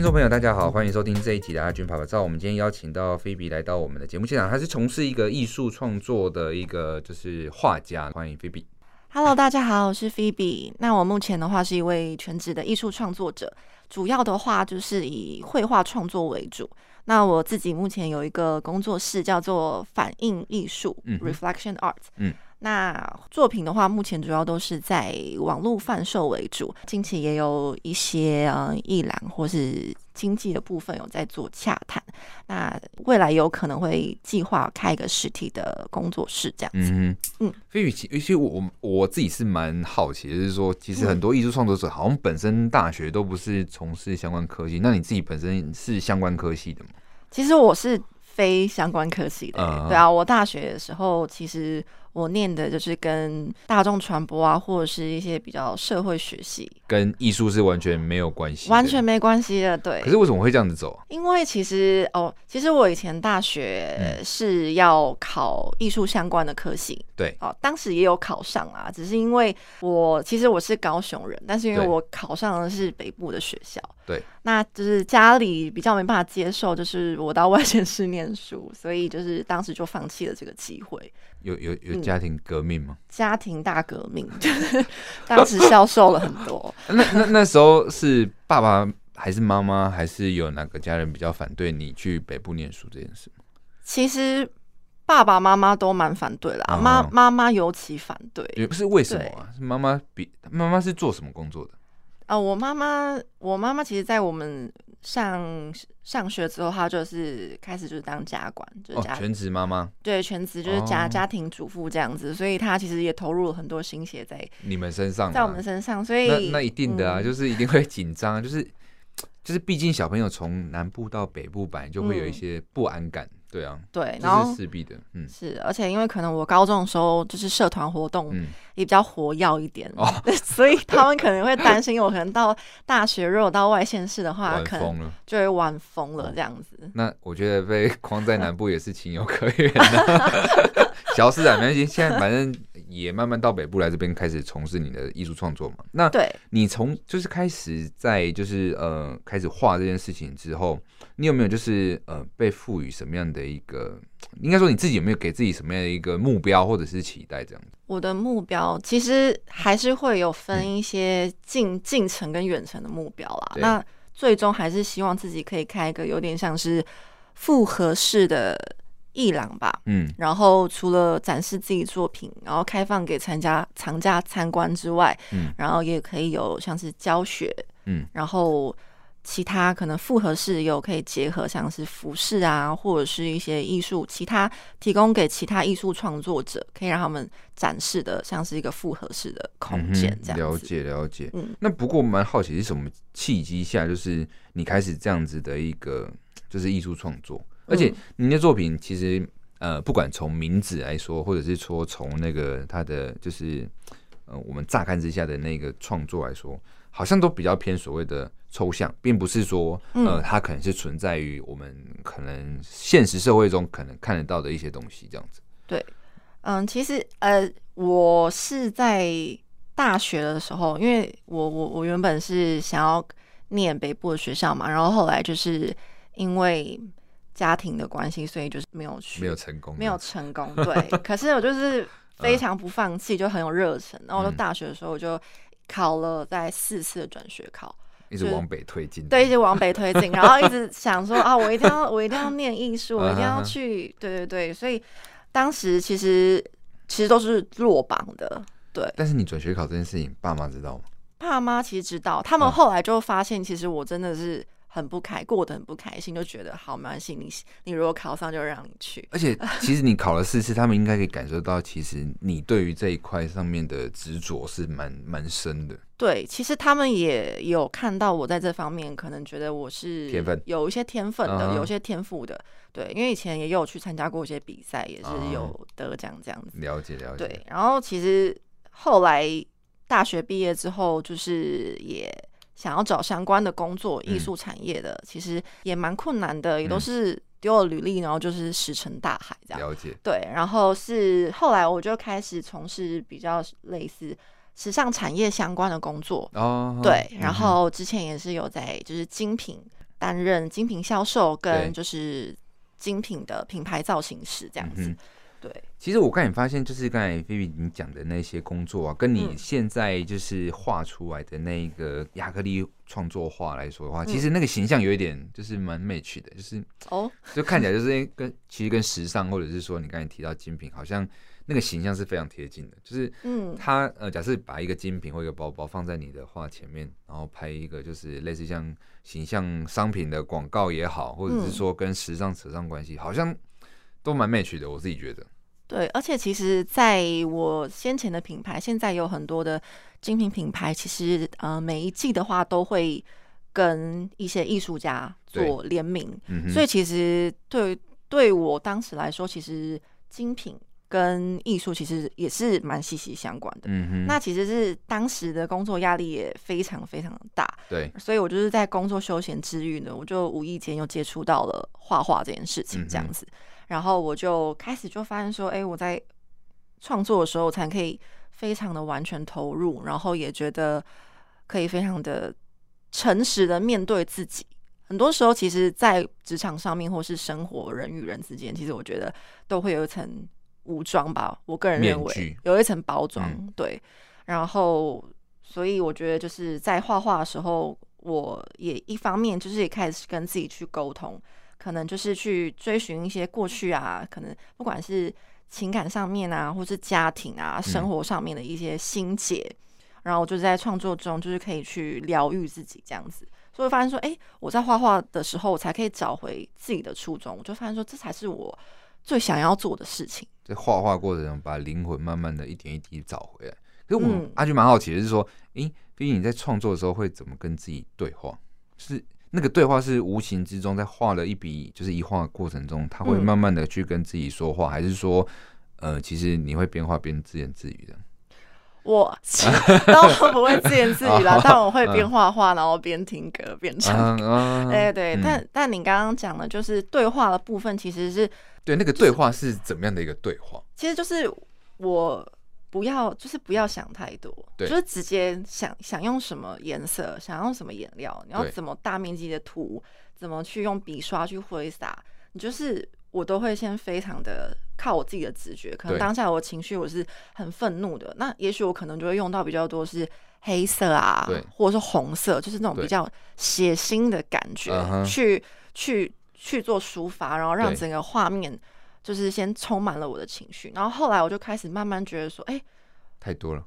听众朋友，大家好，欢迎收听这一集的阿军爸爸照。我们今天邀请到菲比来到我们的节目现场，他是从事一个艺术创作的一个就是画家，欢迎菲比。Hello，大家好，我是菲比。那我目前的话是一位全职的艺术创作者，主要的话就是以绘画创作为主。那我自己目前有一个工作室，叫做反应艺术 （Reflection Art）。嗯。那作品的话，目前主要都是在网络贩售为主，近期也有一些呃艺廊或是经济的部分有在做洽谈。那未来有可能会计划开一个实体的工作室这样子。嗯嗯，菲比，其实我我自己是蛮好奇，就是说，其实很多艺术创作者好像本身大学都不是从事相关科系，那你自己本身是相关科系的吗？其实我是非相关科系的，欸，对啊，我大学的时候其实。我念的就是跟大众传播啊，或者是一些比较社会学系，跟艺术是完全没有关系，完全没关系的。对。可是为什么会这样子走？因为其实哦，其实我以前大学是要考艺术相关的科系，对、嗯。哦，当时也有考上啊，只是因为我其实我是高雄人，但是因为我考上的是北部的学校，对。那就是家里比较没办法接受，就是我到外县市念书，所以就是当时就放弃了这个机会。有有有家庭革命吗？嗯、家庭大革命，就是当时消瘦了很多。那那那时候是爸爸还是妈妈，还是有哪个家人比较反对你去北部念书这件事？其实爸爸妈妈都蛮反对啦，妈妈妈尤其反对。也不是为什么啊？是妈妈比妈妈是做什么工作的？啊、呃，我妈妈，我妈妈其实，在我们上上学之后，她就是开始就是当家管，就是家、哦、全职妈妈，对，全职就是家、哦、家庭主妇这样子，所以她其实也投入了很多心血在你们身上，在我们身上，所以那那一定的啊，嗯、就是一定会紧张，就是就是毕竟小朋友从南部到北部本来就会有一些不安感。嗯对啊，对，然后是势必的，嗯，是，而且因为可能我高中的时候就是社团活动也比较活跃一点，哦、所以他们可能会担心我可能到大学如果到外县市的话，可能就会玩疯了这样子。那我觉得被框在南部也是情有可原的。小事啊，没关系。现在反正也慢慢到北部来这边开始从事你的艺术创作嘛。那对，你从就是开始在就是呃开始画这件事情之后，你有没有就是呃被赋予什么样的一个？应该说你自己有没有给自己什么样的一个目标或者是期待这样子？我的目标其实还是会有分一些近近程跟远程的目标啦。那最终还是希望自己可以开一个有点像是复合式的。艺廊吧，嗯，然后除了展示自己作品，然后开放给参加藏家参观之外，嗯，然后也可以有像是教学，嗯，然后其他可能复合式有可以结合像是服饰啊，或者是一些艺术，其他提供给其他艺术创作者，可以让他们展示的像是一个复合式的空间这样。嗯，了解了解，嗯，那不过蛮好奇是什么契机下，就是你开始这样子的一个就是艺术创作。而且您的作品其实，呃，不管从名字来说，或者是说从那个他的就是，呃，我们乍看之下的那个创作来说，好像都比较偏所谓的抽象，并不是说，呃，它可能是存在于我们可能现实社会中可能看得到的一些东西这样子。对，嗯，其实，呃，我是在大学的时候，因为我我我原本是想要念北部的学校嘛，然后后来就是因为。家庭的关系，所以就是没有去，没有成功，没有成功。对，可是我就是非常不放弃，就很有热忱。然后我大学的时候，我就考了在四次的转学考，一直往北推进，对，一直往北推进，然后一直想说啊，我一定要，我一定要念艺术，我一定要去，对对对。所以当时其实其实都是落榜的，对。但是你转学考这件事情，爸妈知道吗？爸妈其实知道，他们后来就发现，其实我真的是。很不开，过得很不开心，就觉得好没关系。你你如果考上，就让你去。而且 其实你考了四次，他们应该可以感受到，其实你对于这一块上面的执着是蛮蛮深的。对，其实他们也有看到我在这方面，可能觉得我是天分，有一些天分的，有一些天赋的。对，因为以前也有去参加过一些比赛，也是有得奖这样子。了解了解。对，然后其实后来大学毕业之后，就是也。想要找相关的工作，艺术产业的，嗯、其实也蛮困难的，也都是丢了履历，然后就是石沉大海这样。了解。对，然后是后来我就开始从事比较类似时尚产业相关的工作哦。对，然后之前也是有在就是精品担任精品销售跟就是精品的品牌造型师这样子。对，其实我刚才发现，就是刚才菲菲你讲的那些工作啊，跟你现在就是画出来的那个亚克力创作画来说的话，嗯、其实那个形象有一点就是蛮 match 的，就是哦，就看起来就是跟其实跟时尚或者是说你刚才提到精品，好像那个形象是非常贴近的。就是嗯，他呃，假设把一个精品或一个包包放在你的画前面，然后拍一个就是类似像形象商品的广告也好，或者是说跟时尚扯上关系，好像。都蛮 match 的，我自己觉得。对，而且其实在我先前的品牌，现在有很多的精品品牌，其实呃每一季的话都会跟一些艺术家做联名，嗯，所以其实对对我当时来说，其实精品跟艺术其实也是蛮息息相关的。嗯哼，那其实是当时的工作压力也非常非常的大。对，所以我就是在工作休闲之余呢，我就无意间又接触到了画画这件事情，这样子。嗯然后我就开始就发现说，哎，我在创作的时候才可以非常的完全投入，然后也觉得可以非常的诚实的面对自己。很多时候，其实，在职场上面或是生活人与人之间，其实我觉得都会有一层武装吧。我个人认为有一层包装，嗯、对。然后，所以我觉得就是在画画的时候，我也一方面就是也开始跟自己去沟通。可能就是去追寻一些过去啊，可能不管是情感上面啊，或是家庭啊、生活上面的一些心结，嗯、然后就是在创作中，就是可以去疗愈自己这样子。所以发现说，哎、欸，我在画画的时候，我才可以找回自己的初衷。我就发现说，这才是我最想要做的事情。在画画过程中，把灵魂慢慢的一点一滴找回来。可是我、嗯、阿橘蛮好奇的是说，哎、欸，毕竟你在创作的时候会怎么跟自己对话？是？那个对话是无形之中在画了一笔，就是一画过程中，他会慢慢的去跟自己说话，嗯、还是说，呃，其实你会边画边自言自语的？我当然不会自言自语啦，但我会边画画，然后边听歌边唱歌。哎，对，嗯、但但你刚刚讲的，就是对话的部分，其实是对那个对话是怎么样的一个对话？其实就是我。不要，就是不要想太多，就是直接想想用什么颜色，想用什么颜料，你要怎么大面积的涂，怎么去用笔刷去挥洒，你就是我都会先非常的靠我自己的直觉。可能当下我情绪我是很愤怒的，那也许我可能就会用到比较多是黑色啊，或者是红色，就是那种比较血腥的感觉，去去去做抒发，然后让整个画面。就是先充满了我的情绪，然后后来我就开始慢慢觉得说，哎、欸，太多了，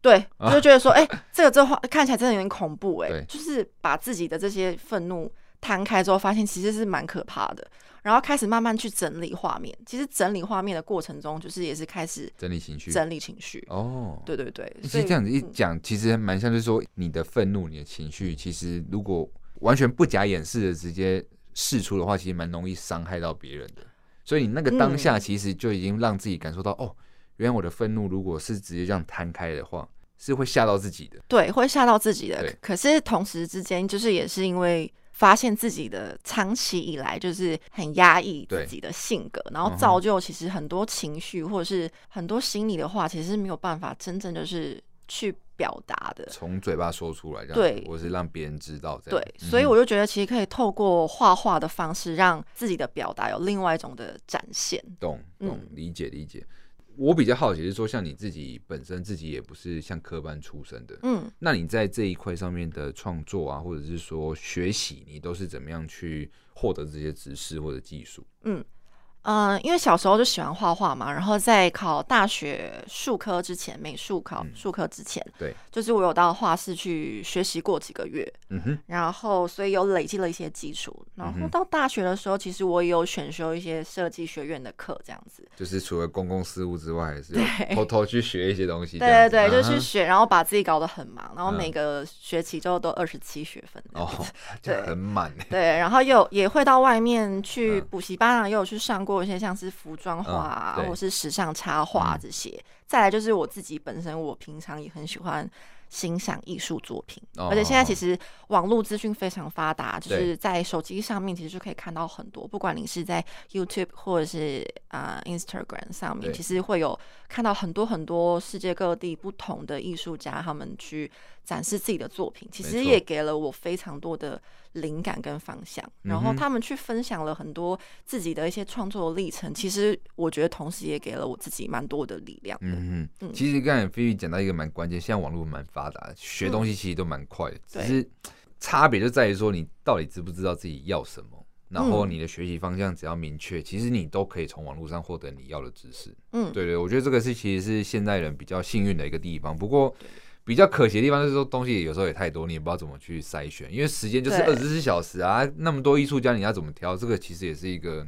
对，我就觉得说，哎、啊欸，这个这话看起来真的有点恐怖、欸，哎，就是把自己的这些愤怒摊开之后，发现其实是蛮可怕的，然后开始慢慢去整理画面。其实整理画面的过程中，就是也是开始整理情绪，整理情绪。哦，对对对，其实这样子一讲，其实蛮像，就是说你的愤怒、你的情绪，其实如果完全不假掩饰的直接释出的话，其实蛮容易伤害到别人的。所以你那个当下其实就已经让自己感受到，嗯、哦，原来我的愤怒如果是直接这样摊开的话，是会吓到自己的。对，会吓到自己的。可是同时之间，就是也是因为发现自己的长期以来就是很压抑自己的性格，然后造就其实很多情绪或者是很多心里的话，其实是没有办法真正就是去。表达的，从嘴巴说出来，对，我是让别人知道这样，对，所以我就觉得其实可以透过画画的方式，让自己的表达有另外一种的展现。懂，懂，理解，理解。我比较好奇是说，像你自己本身自己也不是像科班出身的，嗯，那你在这一块上面的创作啊，或者是说学习，你都是怎么样去获得这些知识或者技术？嗯。嗯，因为小时候就喜欢画画嘛，然后在考大学术科之前，美术考术科之前，嗯，对，就是我有到画室去学习过几个月，嗯哼，然后所以有累积了一些基础，然后到大学的时候，其实我也有选修一些设计学院的课，这样子，就是除了公共事务之外，还是偷偷去学一些东西，对对对，就去学，然后把自己搞得很忙，然后每个学期就都二十七学分，哦，对，很满，对，然后又也会到外面去补习班啊，又有去上过。做一些像是服装画啊，或是时尚插画这些。再来就是我自己本身，我平常也很喜欢欣赏艺术作品，哦、而且现在其实网络资讯非常发达，哦、就是在手机上面其实就可以看到很多，不管你是在 YouTube 或者是啊、呃、Instagram 上面，其实会有看到很多很多世界各地不同的艺术家他们去展示自己的作品，其实也给了我非常多的灵感跟方向。然后他们去分享了很多自己的一些创作历程，其实我觉得同时也给了我自己蛮多的力量的。嗯嗯，其实刚才菲菲讲到一个蛮关键，现在网络蛮发达，学东西其实都蛮快的，嗯、只是差别就在于说你到底知不知道自己要什么，然后你的学习方向只要明确，其实你都可以从网络上获得你要的知识。嗯，对对，我觉得这个是其实是现代人比较幸运的一个地方。不过比较可惜的地方就是说东西有时候也太多，你也不知道怎么去筛选，因为时间就是二十四小时啊，那么多艺术家你要怎么挑？这个其实也是一个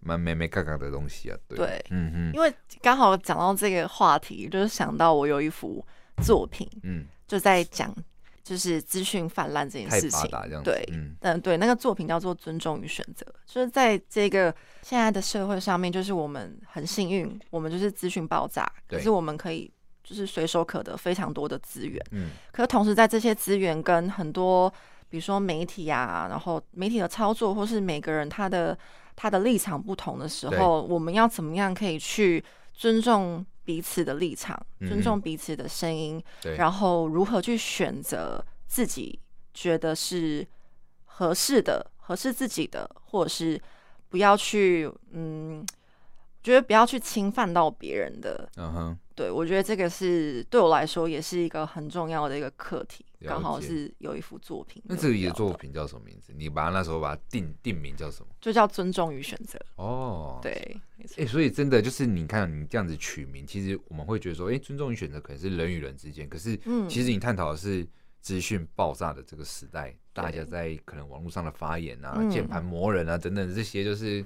蛮没没嘎嘎的东西啊。对，对嗯哼，因为刚好讲到这个话题，就是想到我有一幅作品，嗯，就在讲就是资讯泛滥这件事情，对，嗯，对，那个作品叫做《尊重与选择》，就是在这个现在的社会上面，就是我们很幸运，我们就是资讯爆炸，可是我们可以。就是随手可得非常多的资源，嗯，可是同时在这些资源跟很多，比如说媒体啊，然后媒体的操作，或是每个人他的他的立场不同的时候，我们要怎么样可以去尊重彼此的立场，尊重彼此的声音，然后如何去选择自己觉得是合适的、合适自己的，或者是不要去，嗯，觉得不要去侵犯到别人的，嗯哼。对，我觉得这个是对我来说也是一个很重要的一个课题。刚好是有一幅作品，那这个作品叫什么名字？你把它那时候把它定定名叫什么？就叫尊重与选择。哦，对，哎、欸，所以真的就是你看你这样子取名，其实我们会觉得说，哎、欸，尊重与选择可能是人与人之间，可是其实你探讨的是资讯爆炸的这个时代，大家在可能网络上的发言啊、键盘磨人啊等等这些，就是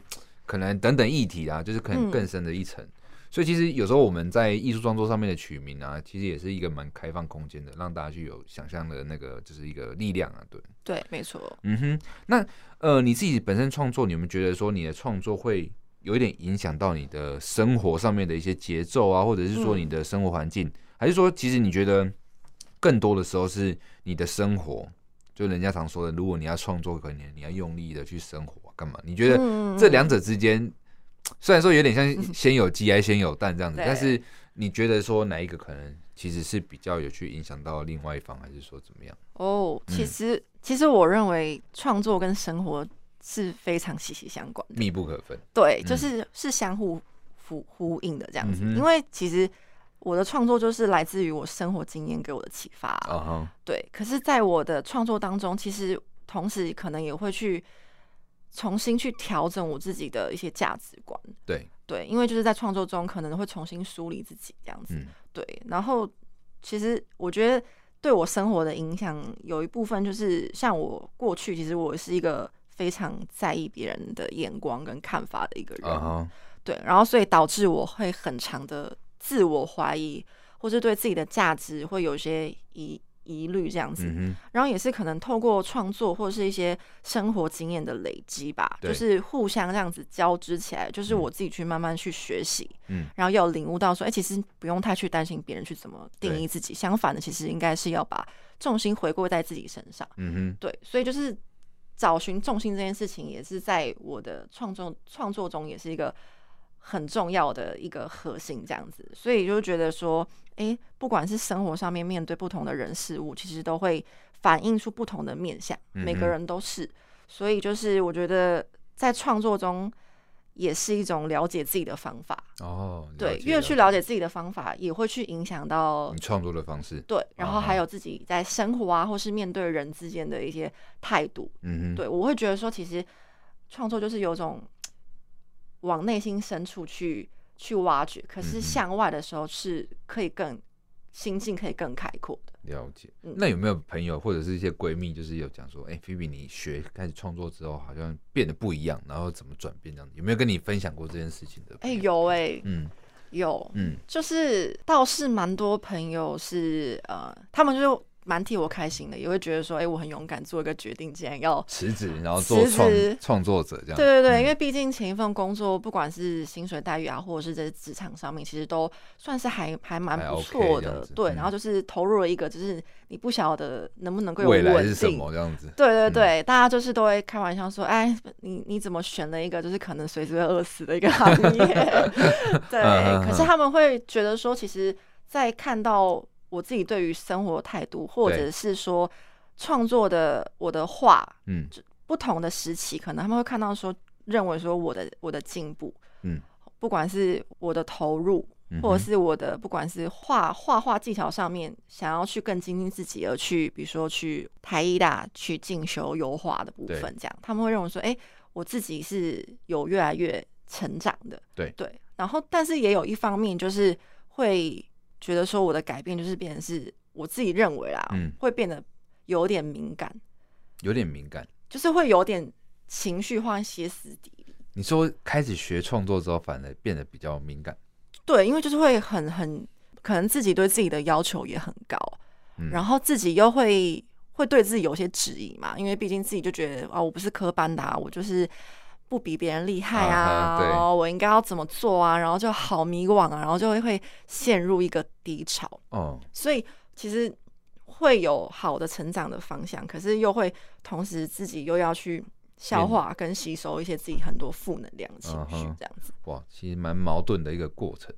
可能等等议题啊，就是可能更深的一层。所以其实有时候我们在艺术创作上面的取名啊，其实也是一个蛮开放空间的，让大家去有想象的那个就是一个力量啊，对。对，没错。嗯哼，那呃你自己本身创作，你们觉得说你的创作会有一点影响到你的生活上面的一些节奏啊，或者是说你的生活环境，嗯、还是说其实你觉得更多的时候是你的生活，就人家常说的，如果你要创作，可能你要用力的去生活，干嘛？你觉得这两者之间？虽然说有点像 先有鸡还是先有蛋这样子，但是你觉得说哪一个可能其实是比较有去影响到另外一方，还是说怎么样？哦，其实其实我认为创作跟生活是非常息息相关的，密不可分。对，就是是相互呼呼应的这样子。因为其实我的创作就是来自于我生活经验给我的启发。对。可是，在我的创作当中，其实同时可能也会去。重新去调整我自己的一些价值观，对对，因为就是在创作中可能会重新梳理自己这样子，嗯、对。然后其实我觉得对我生活的影响有一部分就是，像我过去其实我是一个非常在意别人的眼光跟看法的一个人，uh huh. 对。然后所以导致我会很长的自我怀疑，或是对自己的价值会有些疑。疑虑这样子，然后也是可能透过创作或者是一些生活经验的累积吧，就是互相这样子交织起来，就是我自己去慢慢去学习，嗯，然后要领悟到说，哎，其实不用太去担心别人去怎么定义自己，相反的，其实应该是要把重心回归在自己身上，嗯哼，对，所以就是找寻重心这件事情，也是在我的创作创作中也是一个很重要的一个核心，这样子，所以就觉得说。诶，不管是生活上面面对不同的人事物，其实都会反映出不同的面相。每个人都是，所以就是我觉得在创作中也是一种了解自己的方法。哦，对，越去了解自己的方法，也会去影响到你创作的方式。对，然后还有自己在生活啊，或是面对人之间的一些态度。嗯哼，对，我会觉得说，其实创作就是有种往内心深处去。去挖掘，可是向外的时候是可以更心境可以更开阔的。了解。那有没有朋友或者是一些闺蜜，就是有讲说，哎、欸，菲比，你学开始创作之后，好像变得不一样，然后怎么转变这样子？有没有跟你分享过这件事情的？哎、欸，有哎、欸，嗯，有，嗯，就是倒是蛮多朋友是呃，他们就是蛮替我开心的，也会觉得说，哎、欸，我很勇敢做一个决定，既然要辞职，然后做创创作者这样。对对对，嗯、因为毕竟前一份工作，不管是薪水待遇啊，或者是在职场上面，其实都算是还还蛮不错的。OK、对，然后就是投入了一个，就是你不晓得能不能够有稳定，未来是什么这样子。对对对，嗯、大家就是都会开玩笑说，哎，你你怎么选了一个就是可能随时会饿死的一个行业？对，可是他们会觉得说，其实，在看到。我自己对于生活态度，或者是说创作的我的画，嗯，不同的时期，可能他们会看到说，认为说我的我的进步，嗯，不管是我的投入，或者是我的不管是画画画技巧上面，想要去更精进自己，而去比如说去台艺大去进修油画的部分，这样。他们会认为说，哎，我自己是有越来越成长的，对。对，然后但是也有一方面就是会。觉得说我的改变就是变成是我自己认为啦，嗯，会变得有点敏感，有点敏感，就是会有点情绪化、歇斯底里。你说开始学创作之后，反而变得比较敏感？对，因为就是会很很可能自己对自己的要求也很高，嗯，然后自己又会会对自己有些质疑嘛，因为毕竟自己就觉得啊，我不是科班的啊，我就是。不比别人厉害啊！哦，我应该要怎么做啊？然后就好迷惘啊，然后就会会陷入一个低潮。哦，所以其实会有好的成长的方向，可是又会同时自己又要去消化跟吸收一些自己很多负能量的情绪，这样子。哇，其实蛮矛盾的一个过程。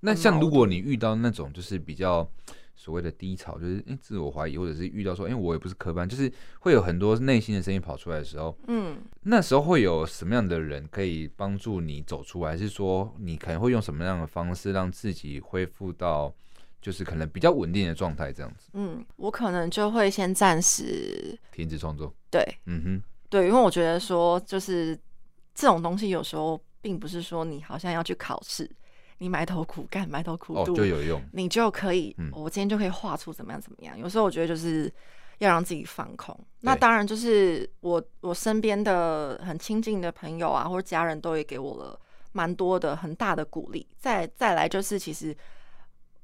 那像如果你遇到那种就是比较。所谓的低潮，就是自我怀疑，或者是遇到说，因、欸、为我也不是科班，就是会有很多内心的声音跑出来的时候，嗯，那时候会有什么样的人可以帮助你走出来？还是说你可能会用什么样的方式让自己恢复到就是可能比较稳定的状态？这样子，嗯，我可能就会先暂时停止创作。对，嗯哼，对，因为我觉得说，就是这种东西有时候并不是说你好像要去考试。你埋头苦干，埋头苦读，哦，就有用，你就可以，嗯，我今天就可以画出怎么样怎么样。有时候我觉得就是要让自己放空。那当然就是我我身边的很亲近的朋友啊，或者家人都会给我了蛮多的很大的鼓励。再再来就是，其实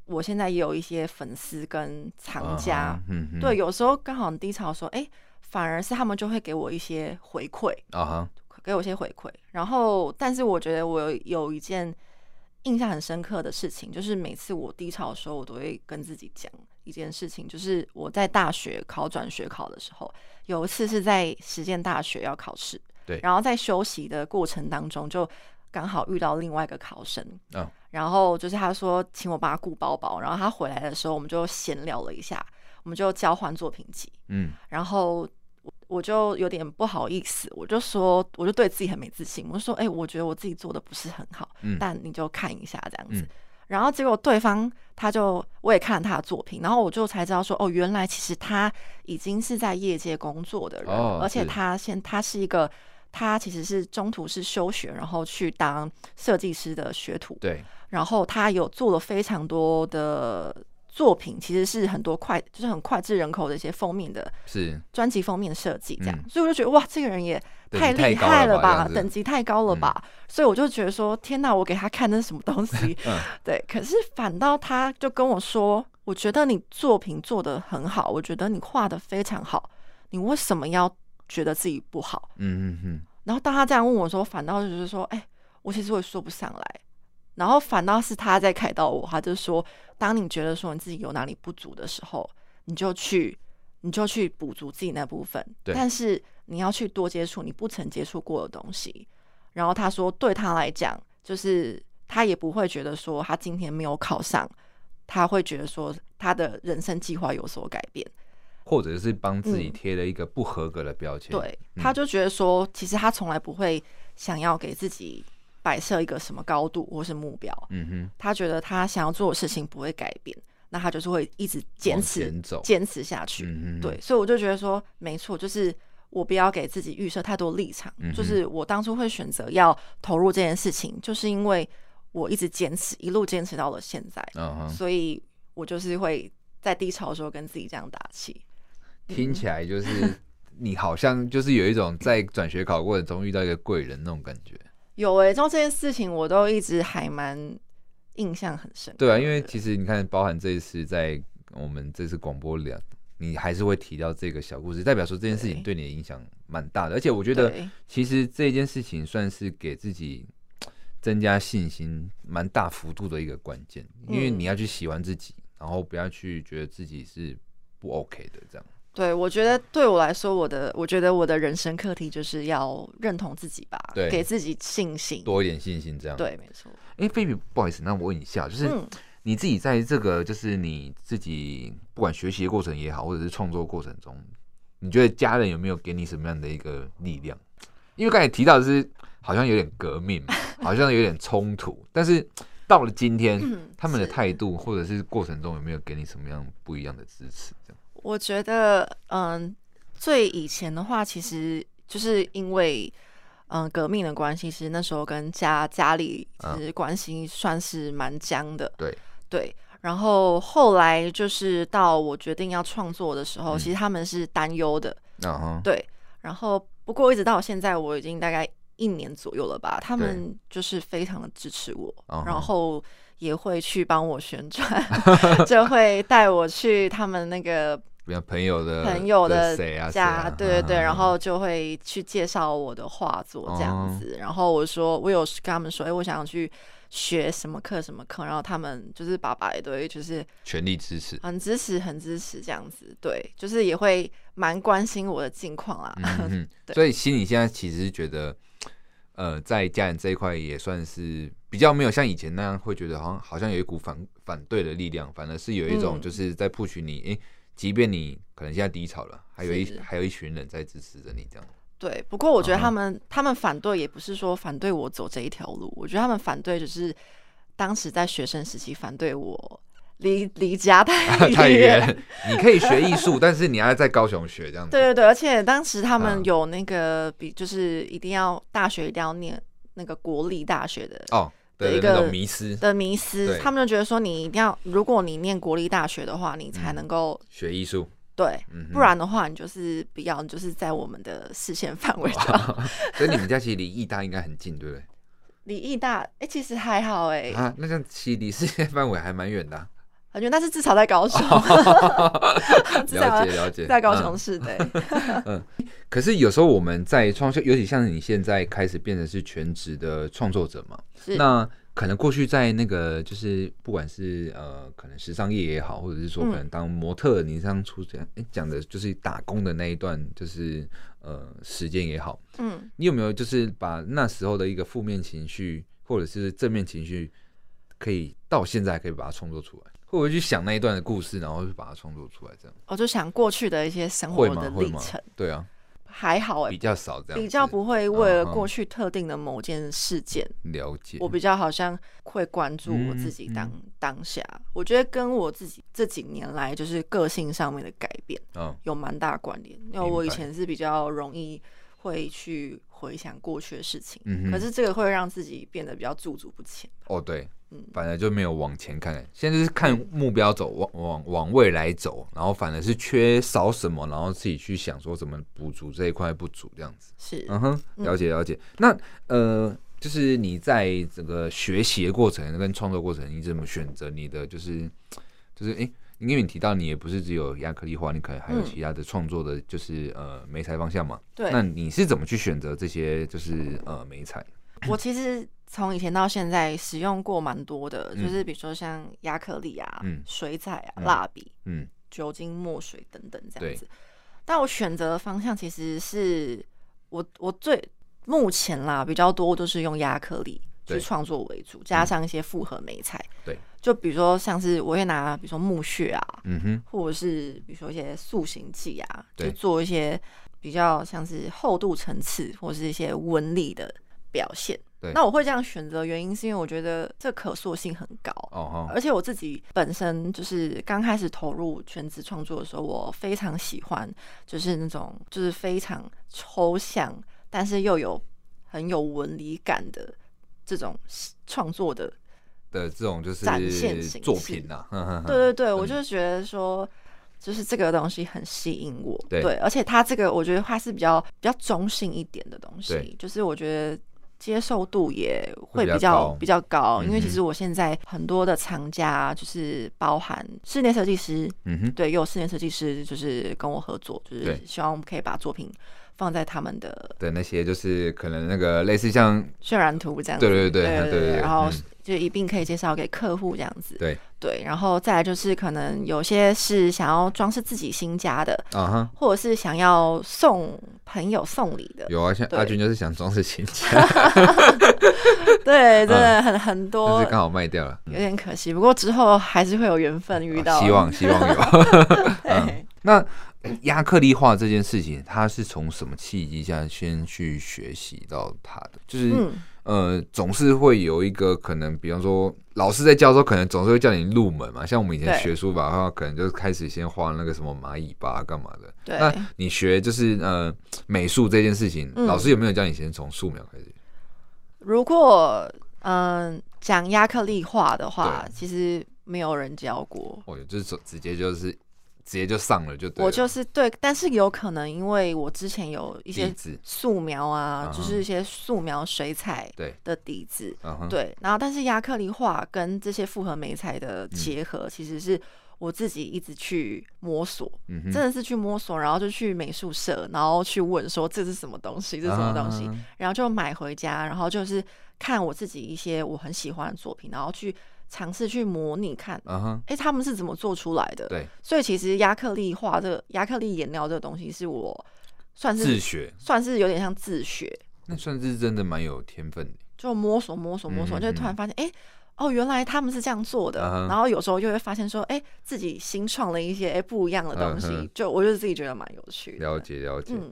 我现在也有一些粉丝跟藏家，对，有时候刚好很低潮的时候，哎，反而是他们就会给我一些回馈啊，给我一些回馈。然后，但是我觉得我有有一件。印象很深刻的事情，就是每次我低潮的时候，我都会跟自己讲一件事情，就是我在大学考转学考的时候，有一次是在实践大学要考试，对，然后在休息的过程当中，就刚好遇到另外一个考生，嗯、哦，然后就是他说请我帮他顾包包，然后他回来的时候，我们就闲聊了一下，我们就交换作品集，嗯，然后。我就有点不好意思，我就说，我就对自己很没自信，我就说，哎、欸，我觉得我自己做的不是很好，嗯，但你就看一下这样子。嗯、然后结果对方他就我也看了他的作品，然后我就才知道说，哦，原来其实他已经是在业界工作的人，哦、而且他现他是一个，他其实是中途是休学，然后去当设计师的学徒，对，然后他有做了非常多的。作品其实是很多脍，就是很脍炙人口的一些封面的，是专辑封面设计这样，嗯、所以我就觉得哇，这个人也太厉害了吧，等级太高了吧，嗯、所以我就觉得说，天哪，我给他看的是什么东西？嗯、对，可是反倒他就跟我说，我觉得你作品做的很好，我觉得你画的非常好，你为什么要觉得自己不好？嗯嗯嗯。然后当他这样问我说，反倒就是说，哎、欸，我其实我也说不上来。然后反倒是他在开导我，他就说：当你觉得说你自己有哪里不足的时候，你就去，你就去补足自己那部分。对。但是你要去多接触你不曾接触过的东西。然后他说，对他来讲，就是他也不会觉得说他今天没有考上，他会觉得说他的人生计划有所改变，或者是帮自己贴了一个不合格的标签。嗯、对，他就觉得说，其实他从来不会想要给自己。摆设一个什么高度或是目标，嗯哼，他觉得他想要做的事情不会改变，那他就是会一直坚持坚持下去，嗯哼，对，所以我就觉得说，没错，就是我不要给自己预设太多立场，嗯，就是我当初会选择要投入这件事情，就是因为我一直坚持，一路坚持到了现在，嗯哼，所以我就是会在低潮的时候跟自己这样打气。听起来就是你好像就是有一种在转学考过程中遇到一个贵人那种感觉。有哎、欸，就这件事情，我都一直还蛮印象很深。对啊，因为其实你看，包含这一次在我们这次广播里你还是会提到这个小故事，代表说这件事情对你的影响蛮大的。而且我觉得，其实这件事情算是给自己增加信心蛮大幅度的一个关键，因为你要去喜欢自己，然后不要去觉得自己是不 OK 的这样。对，我觉得对我来说，我的我觉得我的人生课题就是要认同自己吧，对，给自己信心，多一点信心，这样。对，没错。哎，菲比，不好意思，那我问一下，就是你自己在这个，就是你自己不管学习的过程也好，或者是创作过程中，你觉得家人有没有给你什么样的一个力量？因为刚才提到的是好像有点革命，好像有点冲突，但是到了今天，他们的态度或者是过程中有没有给你什么样不一样的支持？这样？我觉得，嗯，最以前的话，其实就是因为，嗯，革命的关系，其实那时候跟家家里其实关系算是蛮僵的。对对。然后后来就是到我决定要创作的时候，其实他们是担忧的。对。然后不过一直到现在，我已经大概一年左右了吧，他们就是非常的支持我，然后。也会去帮我宣传，就会带我去他们那个，朋友的朋友的家，对对对，然后就会去介绍我的画作这样子。然后我说，我有跟他们说，哎，我想要去学什么课什么课，然后他们就是爸爸也对，就是全力支持，很支持，很支持这样子。对，就是也会蛮关心我的近况啦。嗯，所以心里现在其实是觉得。呃，在家人这一块也算是比较没有像以前那样会觉得好像好像有一股反反对的力量，反而是有一种就是在 push 你，哎、嗯欸，即便你可能现在低潮了，还有一还有一群人在支持着你这样。对，不过我觉得他们、uh. 他们反对也不是说反对我走这一条路，我觉得他们反对就是当时在学生时期反对我。离离家太远，太远。你可以学艺术，但是你要在高雄学这样子。对对对，而且当时他们有那个比，就是一定要大学一定要念那个国立大学的哦，的一个迷失的迷失，他们就觉得说你一定要，如果你念国立大学的话，你才能够学艺术。对，不然的话你就是不要，就是在我们的视线范围上。所以你们家其实离艺大应该很近，对不对？离艺大，哎，其实还好哎。啊，那像其实离视线范围还蛮远的。感觉那是至少在高雄，了解了解，在高雄市对。嗯，可是有时候我们在创作，尤其像你现在开始变成是全职的创作者嘛，那可能过去在那个就是不管是呃可能时尚业也好，或者是说可能当模特，你当初这样哎讲的就是打工的那一段，就是呃时间也好，嗯，你有没有就是把那时候的一个负面情绪或者是正面情绪，可以到现在可以把它创作出来？会不会去想那一段的故事，然后就把它创作出来？这样，我就想过去的一些生活的历程。对啊，还好哎，比较少这样，比较不会为了过去特定的某件事件了解。我比较好像会关注我自己当当下。我觉得跟我自己这几年来就是个性上面的改变，嗯，有蛮大关联。因为我以前是比较容易会去回想过去的事情，可是这个会让自己变得比较驻足不前。哦，对。反而就没有往前看，现在就是看目标走，往往往未来走，然后反而是缺少什么，然后自己去想说怎么补足这一块不足，这样子。是，嗯哼，了解了解。嗯、那呃，就是你在整个学习的过程跟创作过程，你怎么选择你的就是就是哎，因为你提到你也不是只有亚克力画，你可能还有其他的创作的，就是呃媒材方向嘛。对。那你是怎么去选择这些就是呃媒材？我其实。从以前到现在使用过蛮多的，嗯、就是比如说像亚克力啊、嗯、水彩啊、蜡笔、嗯、酒精、墨水等等这样子。但我选择的方向其实是我我最目前啦比较多都是用亚克力去创作为主，加上一些复合媒材。对，就比如说像是我会拿比如说木屑啊，嗯哼，或者是比如说一些塑形剂啊，对就做一些比较像是厚度层次或是一些纹理的表现。对那我会这样选择，原因是因为我觉得这可塑性很高，oh, oh. 而且我自己本身就是刚开始投入全职创作的时候，我非常喜欢，就是那种就是非常抽象，但是又有很有纹理感的这种创作的的这种就是展现作品呐、啊。对对对，嗯、我就是觉得说，就是这个东西很吸引我，对，对，而且它这个我觉得它是比较比较中性一点的东西，就是我觉得。接受度也会比较比较高，因为其实我现在很多的藏家就是包含室内设计师，嗯哼，对，也有室内设计师就是跟我合作，就是希望我们可以把作品放在他们的的那些就是可能那个类似像渲染图这样子，对对对对对，然后就一并可以介绍给客户这样子，对。对，然后再来就是可能有些是想要装饰自己新家的啊哈或者是想要送朋友送礼的。有啊，像阿军就是想装饰新家。对，真的很很多，就是刚好卖掉了，有点可惜。不过之后还是会有缘分遇到，希望希望有。那压克力画这件事情，它是从什么契机下先去学习到它的？就是。嗯呃，总是会有一个可能，比方说老师在教的时候，可能总是会叫你入门嘛。像我们以前学书法的话，可能就开始先画那个什么蚂蚁吧，干嘛的。对。那你学就是呃美术这件事情，嗯、老师有没有叫你先从素描开始？如果嗯讲亚克力画的话，其实没有人教过。哦，就是直接就是。直接就上了，就对了。我就是对，但是有可能因为我之前有一些素描啊，就是一些素描水彩的底子，对。然后，但是亚克力画跟这些复合媒材的结合，其实是我自己一直去摸索，真的是去摸索，然后就去美术社，然后去问说这是什么东西，这是什么东西，然后就买回家，然后就是看我自己一些我很喜欢的作品，然后去。尝试去模拟看，哎、uh huh. 欸，他们是怎么做出来的？对，所以其实亚克力画这个压克力颜料这个东西，是我算是自学，算是有点像自学。那算是真的蛮有天分的，就摸索摸索摸索，就突然发现，哎、欸，哦，原来他们是这样做的。Uh huh. 然后有时候就会发现说，哎、欸，自己新创了一些哎、欸、不一样的东西，uh huh. 就我就自己觉得蛮有趣的。了解了解。嗯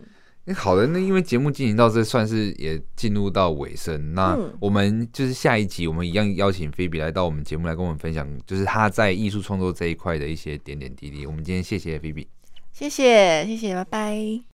好的，那因为节目进行到这，算是也进入到尾声。那我们就是下一集，我们一样邀请菲比来到我们节目来跟我们分享，就是他在艺术创作这一块的一些点点滴滴。我们今天谢谢菲比，谢谢谢谢，拜拜。